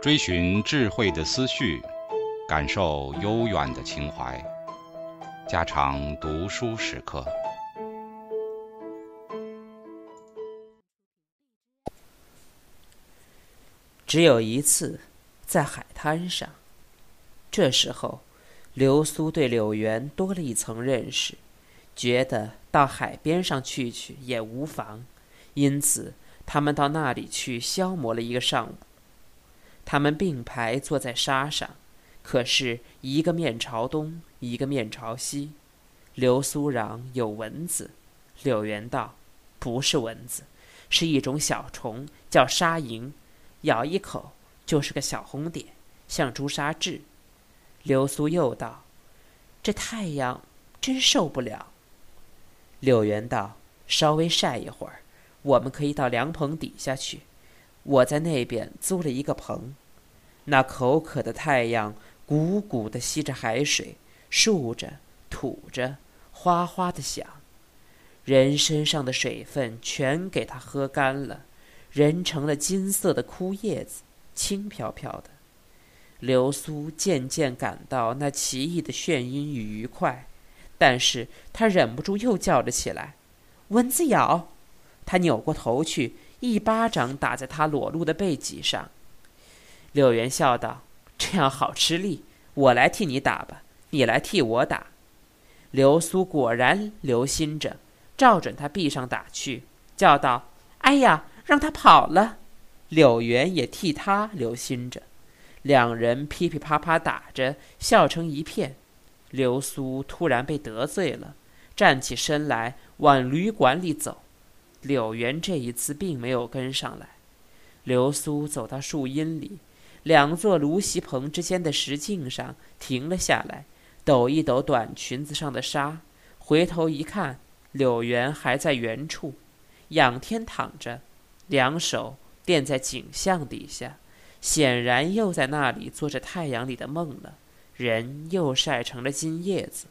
追寻智慧的思绪，感受悠远的情怀。家常读书时刻。只有一次，在海滩上。这时候，流苏对柳原多了一层认识，觉得到海边上去去也无妨，因此他们到那里去消磨了一个上午。他们并排坐在沙上，可是一个面朝东，一个面朝西。流苏嚷有蚊子，柳原道不是蚊子，是一种小虫，叫沙蝇，咬一口就是个小红点，像朱砂痣。流苏又道：“这太阳真受不了。”柳原道：“稍微晒一会儿，我们可以到凉棚底下去。”我在那边租了一个棚，那口渴的太阳鼓鼓的吸着海水，竖着吐着，哗哗的响，人身上的水分全给它喝干了，人成了金色的枯叶子，轻飘飘的。流苏渐渐感到那奇异的眩晕与愉快，但是他忍不住又叫了起来：“蚊子咬！”他扭过头去。一巴掌打在他裸露的背脊上，柳原笑道：“这样好吃力，我来替你打吧，你来替我打。”流苏果然留心着，照准他臂上打去，叫道：“哎呀，让他跑了！”柳原也替他留心着，两人噼噼啪啪打着，笑成一片。流苏突然被得罪了，站起身来往旅馆里走。柳原这一次并没有跟上来。流苏走到树荫里，两座芦席棚之间的石径上停了下来，抖一抖短裙子上的纱，回头一看，柳原还在原处，仰天躺着，两手垫在景象底下，显然又在那里做着太阳里的梦了，人又晒成了金叶子。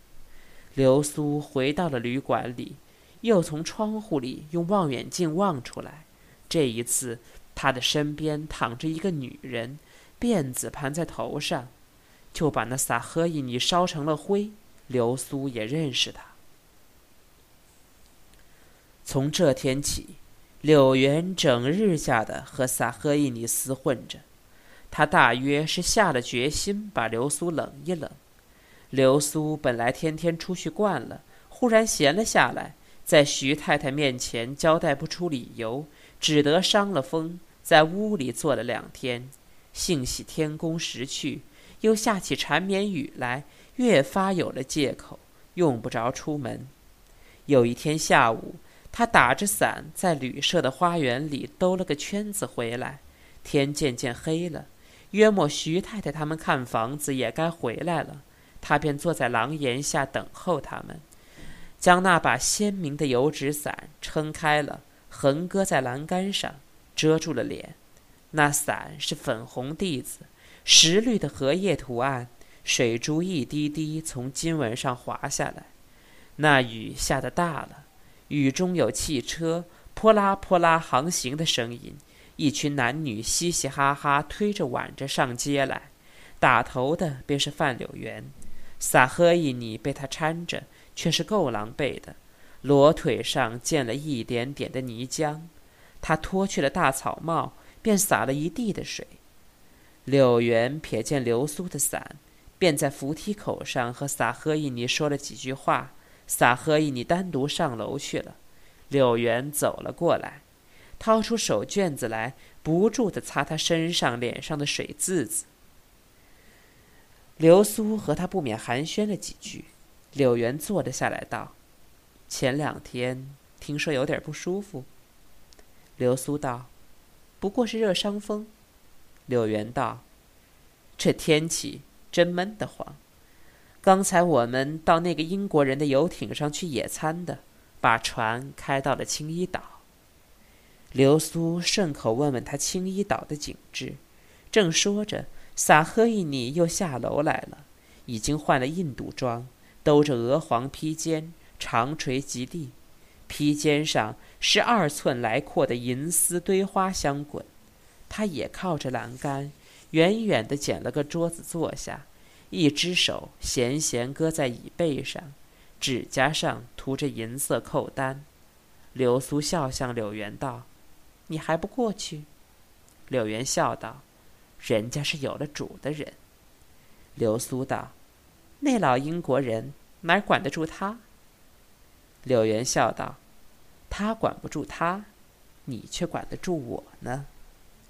流苏回到了旅馆里。又从窗户里用望远镜望出来，这一次，他的身边躺着一个女人，辫子盘在头上，就把那撒赫伊尼烧成了灰。流苏也认识他。从这天起，柳原整日下的和撒赫伊尼厮混着，他大约是下了决心把流苏冷一冷。流苏本来天天出去惯了，忽然闲了下来。在徐太太面前交代不出理由，只得伤了风，在屋里坐了两天。幸喜天公时去，又下起缠绵雨来，越发有了借口，用不着出门。有一天下午，他打着伞在旅社的花园里兜了个圈子回来，天渐渐黑了，约莫徐太太他们看房子也该回来了，他便坐在廊檐下等候他们。将那把鲜明的油纸伞撑开了，横搁在栏杆上，遮住了脸。那伞是粉红地子，石绿的荷叶图案，水珠一滴滴从金纹上滑下来。那雨下得大了，雨中有汽车泼啦泼啦航行的声音，一群男女嘻嘻哈哈推着挽着上街来。打头的便是范柳原，撒赫伊尼被他搀着。却是够狼狈的，裸腿上溅了一点点的泥浆，他脱去了大草帽，便洒了一地的水。柳原瞥见流苏的伞，便在扶梯口上和撒赫伊尼说了几句话。撒赫伊尼单独上楼去了，柳原走了过来，掏出手绢子来，不住地擦他身上、脸上的水渍子。流苏和他不免寒暄了几句。柳原坐了下来，道：“前两天听说有点不舒服。”流苏道：“不过是热伤风。”柳原道：“这天气真闷得慌。刚才我们到那个英国人的游艇上去野餐的，把船开到了青衣岛。”流苏顺口问问他青衣岛的景致，正说着，撒赫伊尼又下楼来了，已经换了印度装。兜着鹅黄披肩，长垂及地，披肩上是二寸来阔的银丝堆花香滚。他也靠着栏杆，远远地捡了个桌子坐下，一只手闲闲搁在椅背上，指甲上涂着银色扣单。流苏笑向柳原道：“你还不过去？”柳原笑道：“人家是有了主的人。”流苏道：“那老英国人哪管得住他？”柳原笑道：“他管不住他，你却管得住我呢。”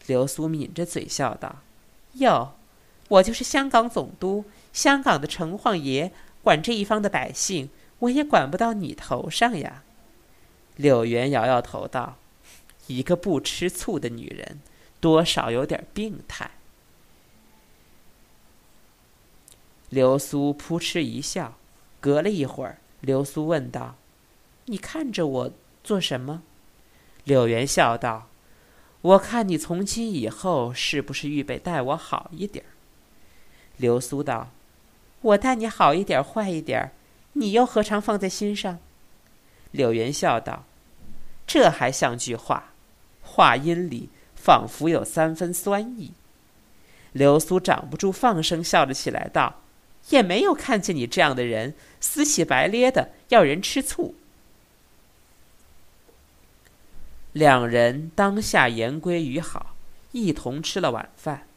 刘苏抿着嘴笑道：“哟，我就是香港总督，香港的城隍爷，管这一方的百姓，我也管不到你头上呀。”柳原摇摇头道：“一个不吃醋的女人，多少有点病态。”流苏扑哧一笑，隔了一会儿，流苏问道：“你看着我做什么？”柳原笑道：“我看你从今以后是不是预备待我好一点？”流苏道：“我待你好一点，坏一点，你又何尝放在心上？”柳原笑道：“这还像句话？话音里仿佛有三分酸意。”流苏掌不住，放声笑了起来，道。也没有看见你这样的人，死乞白咧的要人吃醋。两人当下言归于好，一同吃了晚饭。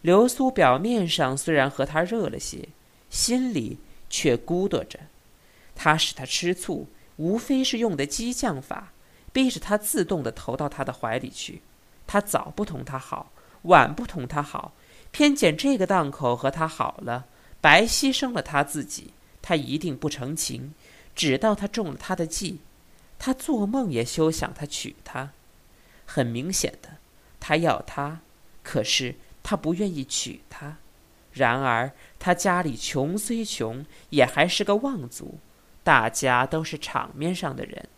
流苏表面上虽然和他热了些，心里却咕嘟着。他使他吃醋，无非是用的激将法，逼着他自动的投到他的怀里去。他早不同他好，晚不同他好，偏捡这个档口和他好了。白牺牲了他自己，他一定不成情。直到他中了他的计，他做梦也休想他娶她。很明显的，他要她，可是他不愿意娶她。然而他家里穷虽穷，也还是个望族，大家都是场面上的人，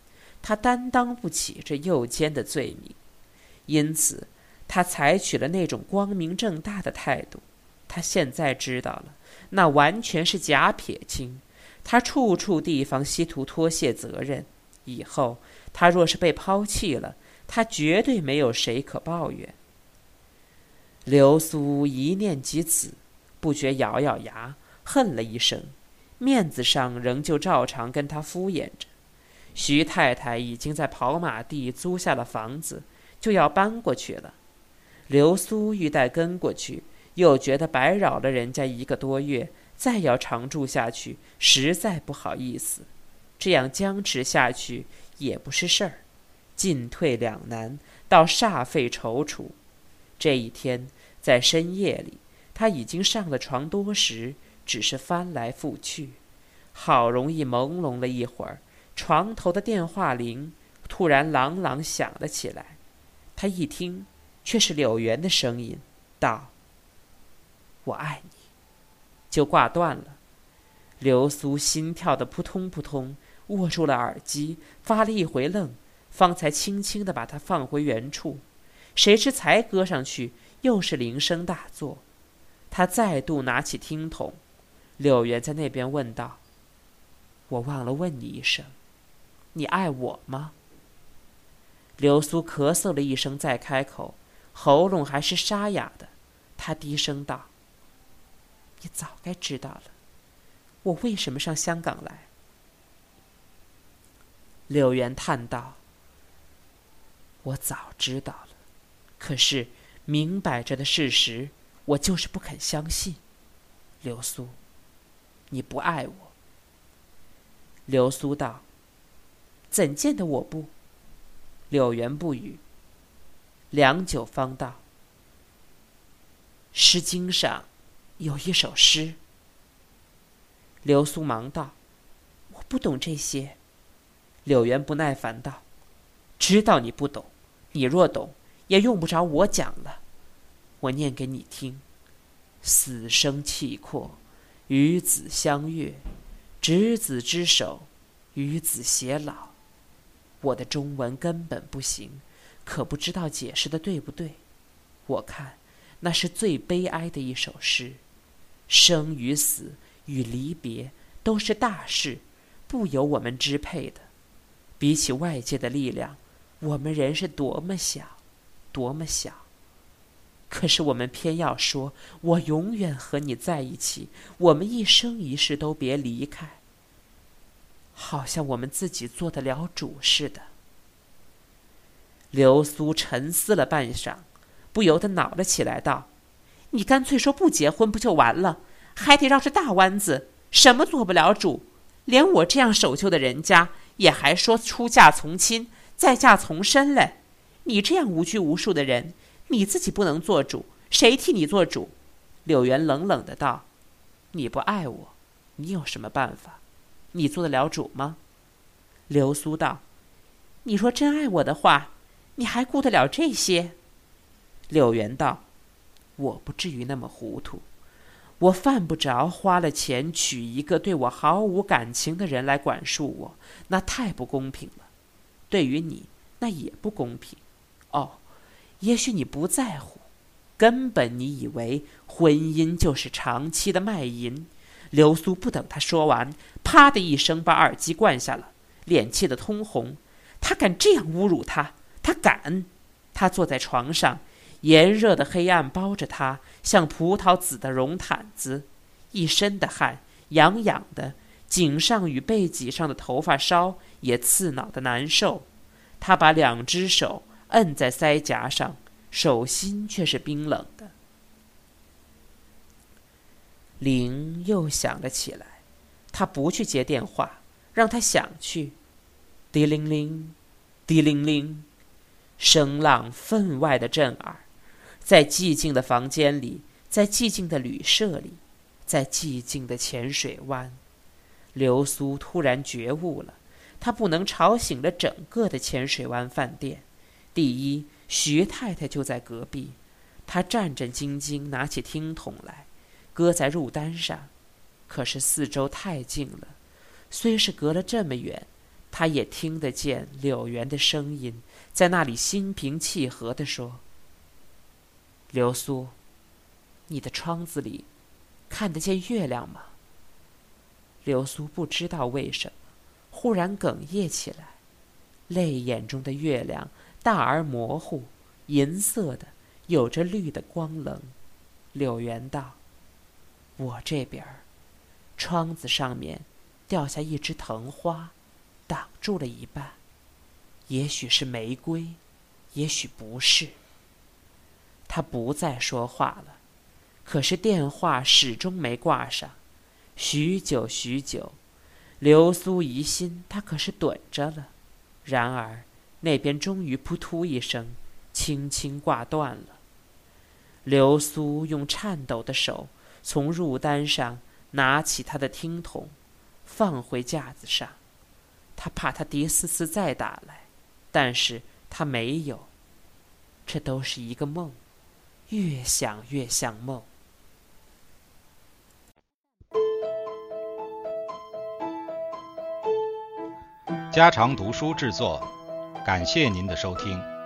他担当不起这诱奸的罪名，因此他采取了那种光明正大的态度。他现在知道了。那完全是假撇清，他处处地方希图脱卸责任。以后他若是被抛弃了，他绝对没有谁可抱怨。流苏一念及此，不觉咬咬牙，恨了一声，面子上仍旧照常跟他敷衍着。徐太太已经在跑马地租下了房子，就要搬过去了。流苏欲待跟过去。又觉得白扰了人家一个多月，再要常住下去，实在不好意思。这样僵持下去也不是事儿，进退两难，倒煞费踌躇。这一天在深夜里，他已经上了床多时，只是翻来覆去，好容易朦胧了一会儿，床头的电话铃突然朗朗响了起来。他一听，却是柳原的声音，道。我爱你，就挂断了。流苏心跳的扑通扑通，握住了耳机，发了一回愣，方才轻轻的把它放回原处。谁知才搁上去，又是铃声大作。他再度拿起听筒，柳原在那边问道：“我忘了问你一声，你爱我吗？”流苏咳嗽了一声，再开口，喉咙还是沙哑的。他低声道。你早该知道了，我为什么上香港来？柳原叹道：“我早知道了，可是明摆着的事实，我就是不肯相信。流苏，你不爱我。”流苏道：“怎见得我不？”柳原不语，良久方道：“《诗经》上。”有一首诗。流苏忙道：“我不懂这些。”柳原不耐烦道：“知道你不懂，你若懂，也用不着我讲了。我念给你听：死生契阔，与子相悦，执子之手，与子偕老。我的中文根本不行，可不知道解释的对不对。我看那是最悲哀的一首诗。”生与死与离别都是大事，不由我们支配的。比起外界的力量，我们人是多么小，多么小。可是我们偏要说，我永远和你在一起，我们一生一世都别离开。好像我们自己做得了主似的。流苏沉思了半晌，不由得恼了起来，道：“你干脆说不结婚不就完了？还得绕着大弯子，什么做不了主？连我这样守旧的人家，也还说出嫁从亲，再嫁从身嘞。你这样无拘无束的人，你自己不能做主，谁替你做主？”柳元冷冷的道：“你不爱我，你有什么办法？你做得了主吗？”流苏道：“你若真爱我的话。”你还顾得了这些？柳元道：“我不至于那么糊涂，我犯不着花了钱娶一个对我毫无感情的人来管束我，那太不公平了。对于你，那也不公平。哦，也许你不在乎，根本你以为婚姻就是长期的卖淫。”流苏不等他说完，啪的一声把耳机灌下了，脸气得通红。他敢这样侮辱他！他敢，他坐在床上，炎热的黑暗包着他，像葡萄紫的绒毯子，一身的汗，痒痒的，颈上与背脊上的头发梢也刺挠的难受。他把两只手摁在腮颊上，手心却是冰冷的。铃又响了起来，他不去接电话，让他想去。滴铃铃，滴铃铃。声浪分外的震耳，在寂静的房间里，在寂静的旅社里，在寂静的浅水湾，流苏突然觉悟了：他不能吵醒了整个的浅水湾饭店。第一，徐太太就在隔壁，他战战兢兢拿起听筒来，搁在入单上，可是四周太静了，虽是隔了这么远。他也听得见柳原的声音，在那里心平气和地说：“流苏，你的窗子里看得见月亮吗？”流苏不知道为什么，忽然哽咽起来，泪眼中的月亮大而模糊，银色的，有着绿的光棱。柳原道：“我这边儿，窗子上面掉下一枝藤花。”挡住了一半，也许是玫瑰，也许不是。他不再说话了，可是电话始终没挂上。许久许久，流苏疑心他可是盹着了。然而那边终于扑突一声，轻轻挂断了。流苏用颤抖的手从入单上拿起他的听筒，放回架子上。他怕他狄思思再打来，但是他没有。这都是一个梦，越想越像梦。家常读书制作，感谢您的收听。